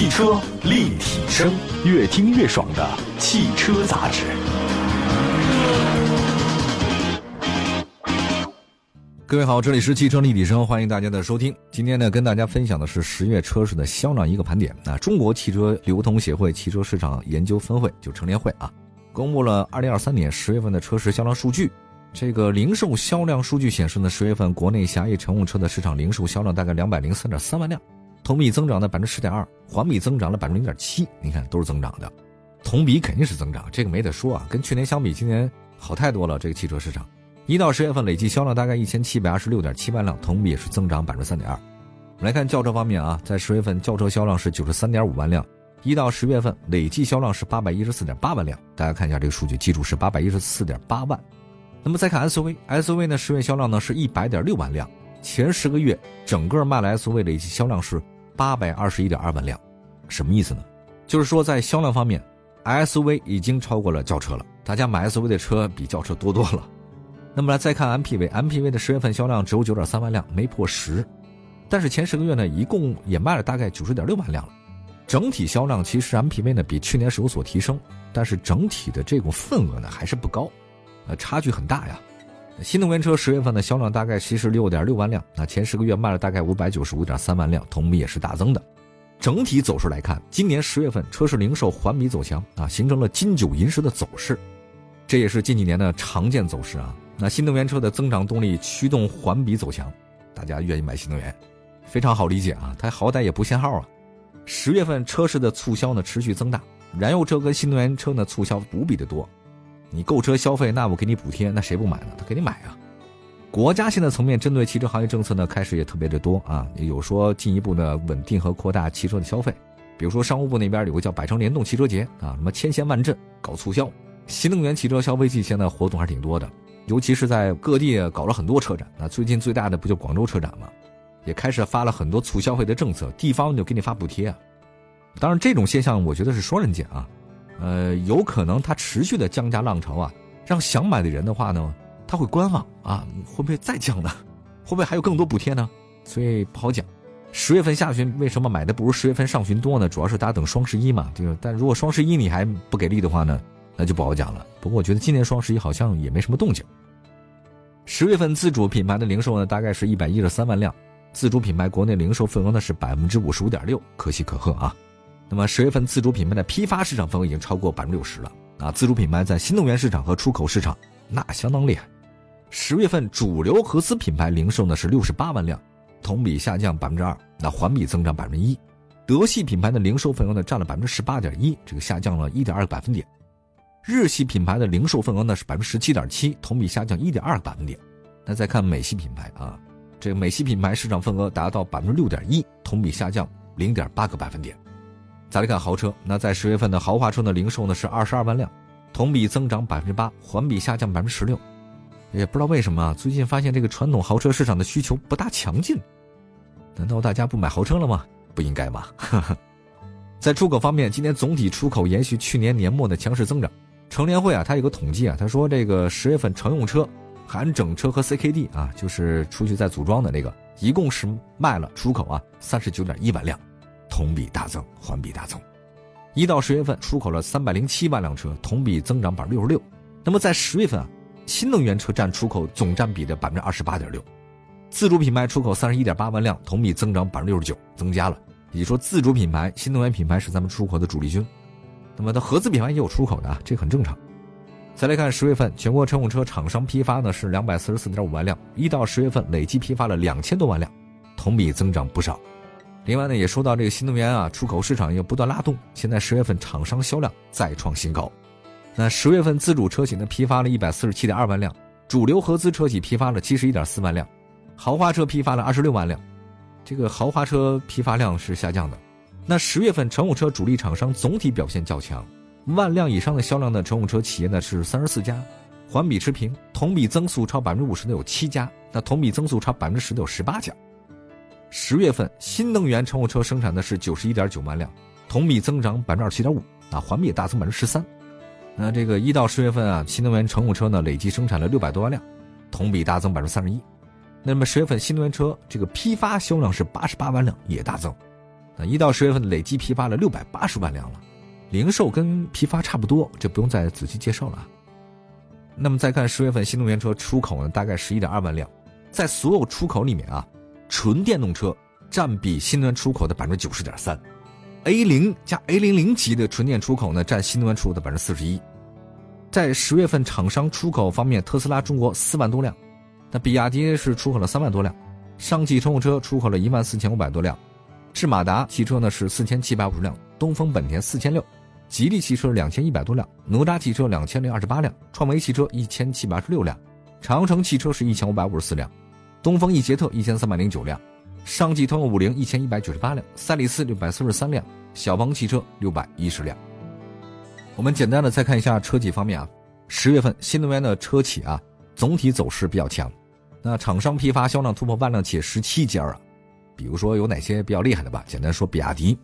汽车立体声，越听越爽的汽车杂志。各位好，这里是汽车立体声，欢迎大家的收听。今天呢，跟大家分享的是十月车市的销量一个盘点。那中国汽车流通协会汽车市场研究分会就成联会啊，公布了二零二三年十月份的车市销量数据。这个零售销量数据显示呢，十月份国内狭义乘用车的市场零售销量大概两百零三点三万辆，同比增长了百分之十点二，环比增长了百分之零点七。你看，都是增长的，同比肯定是增长，这个没得说啊。跟去年相比，今年好太多了。这个汽车市场，一到十月份累计销量大概一千七百二十六点七万辆，同比也是增长百分之三点二。我们来看轿车方面啊，在十月份轿车销量是九十三点五万辆，一到十月份累计销量是八百一十四点八万辆。大家看一下这个数据，记住是八百一十四点八万。那么再看 SUV，SUV 呢十月销量呢是一百点六万辆，前十个月整个卖了 SUV 累计销量是八百二十一点二万辆，什么意思呢？就是说在销量方面，SUV 已经超过了轿车了，大家买 SUV 的车比轿车多多了。那么来再看 MPV，MPV 的十月份销量只有九点三万辆，没破十，但是前十个月呢一共也卖了大概九十点六万辆了，整体销量其实 MPV 呢比去年是有所提升，但是整体的这个份额呢还是不高。呃，差距很大呀。新能源车十月份的销量大概七十六点六万辆，那前十个月卖了大概五百九十五点三万辆，同比也是大增的。整体走势来看，今年十月份车市零售环比走强啊，形成了金九银十的走势，这也是近几年的常见走势啊。那新能源车的增长动力驱动环比走强，大家愿意买新能源，非常好理解啊，它好歹也不限号啊。十月份车市的促销呢持续增大，燃油车跟新能源车呢促销无比的多。你购车消费，那我给你补贴，那谁不买呢？他给你买啊！国家现在层面针对汽车行业政策呢，开始也特别的多啊，有说进一步的稳定和扩大汽车的消费，比如说商务部那边有个叫百城联动汽车节啊，什么千县万镇搞促销，新能源汽车消费季现在活动还是挺多的，尤其是在各地搞了很多车展啊，最近最大的不就广州车展吗？也开始发了很多促消费的政策，地方就给你发补贴啊。当然，这种现象我觉得是双刃剑啊。呃，有可能它持续的降价浪潮啊，让想买的人的话呢，他会观望啊，会不会再降呢？会不会还有更多补贴呢？所以不好讲。十月份下旬为什么买的不如十月份上旬多呢？主要是大家等双十一嘛，对吧？但如果双十一你还不给力的话呢，那就不好讲了。不过我觉得今年双十一好像也没什么动静。十月份自主品牌的零售呢，大概是一百一十三万辆，自主品牌国内零售份额呢是百分之五十五点六，可喜可贺啊。那么十月份自主品牌的批发市场份额已经超过百分之六十了啊！自主品牌在新能源市场和出口市场那相当厉害。十月份主流合资品牌零售呢是六十八万辆，同比下降百分之二，那环比增长百分之一。德系品牌的零售份额呢占了百分之十八点一，这个下降了一点二个百分点。日系品牌的零售份额呢是百分之十七点七，同比下降一点二个百分点。那再看美系品牌啊，这个美系品牌市场份额达到百分之六点一，同比下降零点八个百分点。再来看豪车，那在十月份的豪华车的零售呢是二十二万辆，同比增长百分之八，环比下降百分之十六。也不知道为什么啊，最近发现这个传统豪车市场的需求不大强劲，难道大家不买豪车了吗？不应该吧。在出口方面，今年总体出口延续去年年末的强势增长。成联会啊，它有个统计啊，他说这个十月份乘用车含整车和 CKD 啊，就是出去再组装的那个，一共是卖了出口啊三十九点一万辆。同比大增，环比大增。一到十月份出口了三百零七万辆车，同比增长百分之六十六。那么在十月份啊，新能源车占出口总占比的百分之二十八点六。自主品牌出口三十一点八万辆，同比增长百分之六十九，增加了。也就说，自主品牌、新能源品牌是咱们出口的主力军。那么，它合资品牌也有出口的啊，这很正常。再来看十月份，全国乘用车厂商批发呢是两百四十四点五万辆，一到十月份累计批发了两千多万辆，同比增长不少。另外呢，也说到这个新能源啊，出口市场也不断拉动。现在十月份厂商销量再创新高。那十月份自主车企呢批发了一百四十七点二万辆，主流合资车企批发了七十一点四万辆，豪华车批发了二十六万辆。这个豪华车批发量是下降的。那十月份乘用车主力厂商总体表现较强，万辆以上的销量的乘用车企业呢是三十四家，环比持平，同比增速超百分之五十的有七家，那同比增速超百分之十的有十八家。十月份新能源乘用车生产的是九十一点九万辆，同比增长百分之二十七点五，啊，环比也大增百分之十三。那这个一到十月份啊，新能源乘用车呢累计生产了六百多万辆，同比大增百分之三十一。那么十月份新能源车这个批发销量是八十八万辆，也大增。那一到十月份累计批发了六百八十万辆了，零售跟批发差不多，这不用再仔细介绍了。那么再看十月份新能源车出口呢，大概十一点二万辆，在所有出口里面啊，纯电动车占比新能源出口的百分之九十点三，A 零加 A 零零级的纯电出口呢，占新能源出口的百分之四十一。在十月份厂商出口方面，特斯拉中国四万多辆，那比亚迪是出口了三万多辆，上汽乘用车出口了一万四千五百多辆，智马达汽车呢是四千七百五十辆，东风本田四千六，吉利汽车两千一百多辆，哪吒汽车两千零二十八辆，创维汽车一千七百二十六辆，长城汽车是一千五百五十四辆，东风奕捷特一千三百零九辆，上汽通用五菱一千一百九十八辆，赛力斯六百四十三辆，小鹏汽车六百一十辆。我们简单的再看一下车企方面啊，十月份新能源的车企啊，总体走势比较强。那厂商批发销量突破万辆企业十七家啊，比如说有哪些比较厉害的吧？简单说，比亚迪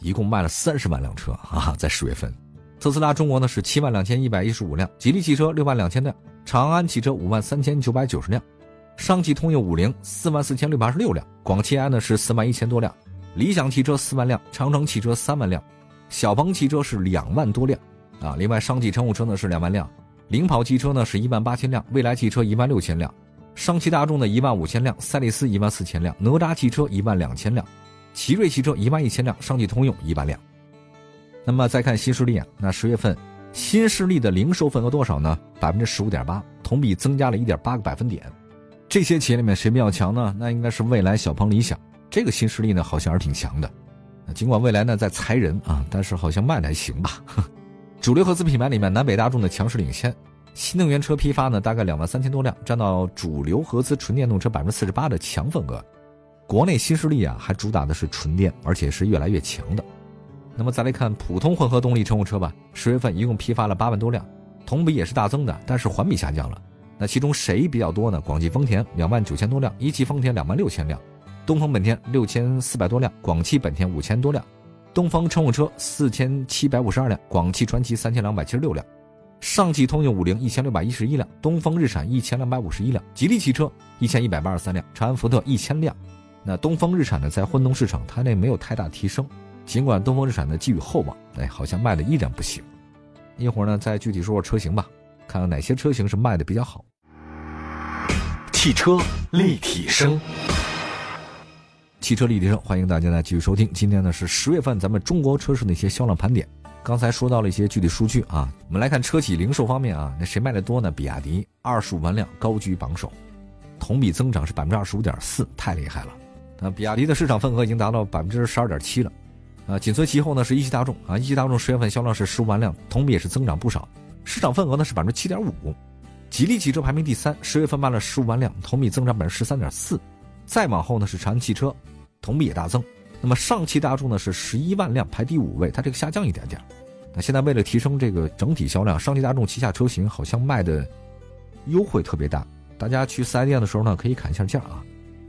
一共卖了三十万辆车啊，在十月份。特斯拉中国呢是七万两千一百一十五辆，吉利汽车六万两千辆，长安汽车五万三千九百九十辆，上汽通用五菱四万四千六百二十六辆，广汽安呢是四万一千多辆，理想汽车四万辆，长城汽车三万辆。小鹏汽车是两万多辆，啊，另外上汽乘用车呢是两万辆，领跑汽车呢是一万八千辆，蔚来汽车一万六千辆，上汽大众的一万五千辆，赛力斯一万四千辆，哪吒汽车一万两千辆，奇瑞汽车一万一千辆，上汽通用一万辆。那么再看新势力啊，那十月份新势力的零售份额多少呢？百分之十五点八，同比增加了一点八个百分点。这些企业里面谁比较强呢？那应该是蔚来、小鹏、理想，这个新势力呢好像还是挺强的。尽管未来呢在裁人啊，但是好像卖的还行吧。主流合资品牌里面，南北大众的强势领先。新能源车批发呢大概两万三千多辆，占到主流合资纯电动车百分之四十八的强份额。国内新势力啊还主打的是纯电，而且是越来越强的。那么再来看普通混合动力乘用车吧，十月份一共批发了八万多辆，同比也是大增的，但是环比下降了。那其中谁比较多呢？广汽丰田两万九千多辆，一汽丰田两万六千辆。东风本田六千四百多辆，广汽本田五千多辆，东风乘用车四千七百五十二辆，广汽传祺三千两百七十六辆，上汽通用五菱一千六百一十一辆，东风日产一千两百五十一辆，吉利汽车一千一百八十三辆，长安福特一千辆。那东风日产呢，在混动市场它那没有太大提升，尽管东风日产呢寄予厚望，哎，好像卖的依然不行。一会儿呢，再具体说说车型吧，看看哪些车型是卖的比较好。汽车立体声。汽车立体声，欢迎大家呢继续收听。今天呢是十月份咱们中国车市的一些销量盘点。刚才说到了一些具体数据啊，我们来看车企零售方面啊，那谁卖的多呢？比亚迪二十五万辆高居榜首，同比增长是百分之二十五点四，太厉害了。那比亚迪的市场份额已经达到百分之十二点七了，啊，紧随其后呢是一汽大众啊，一汽大众十月份销量是十五万辆，同比也是增长不少，市场份额呢是百分之七点五。吉利汽车排名第三，十月份卖了十五万辆，同比增长百分之十三点四。再往后呢是长安汽车。同比也大增，那么上汽大众呢是十一万辆排第五位，它这个下降一点点。那现在为了提升这个整体销量，上汽大众旗下车型好像卖的优惠特别大，大家去四 S 店的时候呢可以砍一下价啊。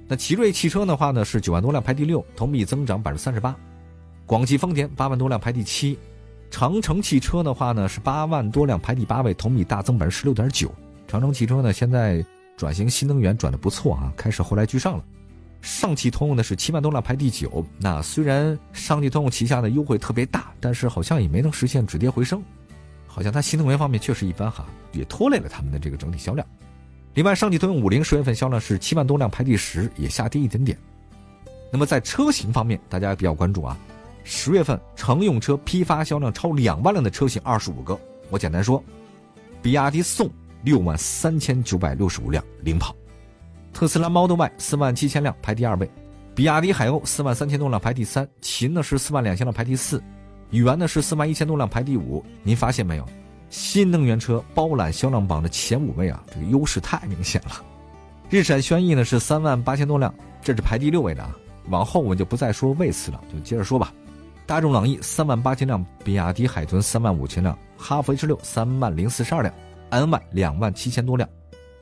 那奇瑞汽车的话呢是九万多辆排第六，同比增长百分之三十八。广汽丰田八万多辆排第七，长城汽车的话呢是八万多辆排第八位，同比大增百分之十六点九。长城汽车呢现在转型新能源转的不错啊，开始后来居上了。上汽通用的是七万多辆排第九，那虽然上汽通用旗下的优惠特别大，但是好像也没能实现止跌回升，好像它新能源方面确实一般哈，也拖累了他们的这个整体销量。另外，上汽通用五菱十月份销量是七万多辆排第十，也下跌一点点。那么在车型方面，大家比较关注啊，十月份乘用车批发销量超两万辆的车型二十五个，我简单说，比亚迪宋六万三千九百六十五辆领跑。特斯拉 Model Y 四万七千辆排第二位，比亚迪海鸥四万三千多辆排第三，秦呢是四万两千辆排第四，宇安呢是四万一千多辆排第五。您发现没有？新能源车包揽销量榜的前五位啊，这个优势太明显了。日产轩逸呢是三万八千多辆，这是排第六位的啊。往后我就不再说位次了，就接着说吧。大众朗逸三万八千辆，比亚迪海豚三万五千辆，哈弗 H 六三万零四十二辆，N Y 两万七千多辆。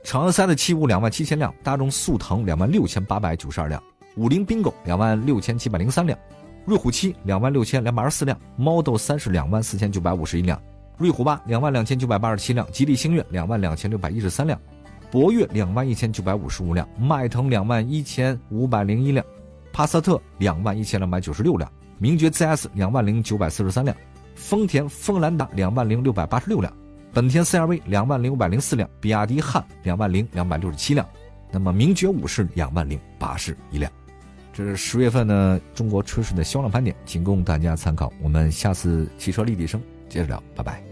长安三的七五两万七千辆，大众速腾两万六千八百九十二辆，五菱缤狗两万六千七百零三辆，瑞虎七两万六千两百二十四辆，Model 三是两万四千九百五十一辆，瑞虎八两万两千九百八十七辆，吉利星越两万两千六百一十三辆，博越两万一千九百五十五辆，迈腾两万一千五百零一辆，帕萨特两万一千两百九十六辆，名爵 ZS 两万零九百四十三辆，丰田锋兰达两万零六百八十六辆，本田 CR-V 两万零五百零四辆，比亚迪汉两万零两百六十七辆，那么名爵五是两万零八十一辆。这是十月份呢中国车市的销量盘点，仅供大家参考。我们下次汽车立体声接着聊，拜拜。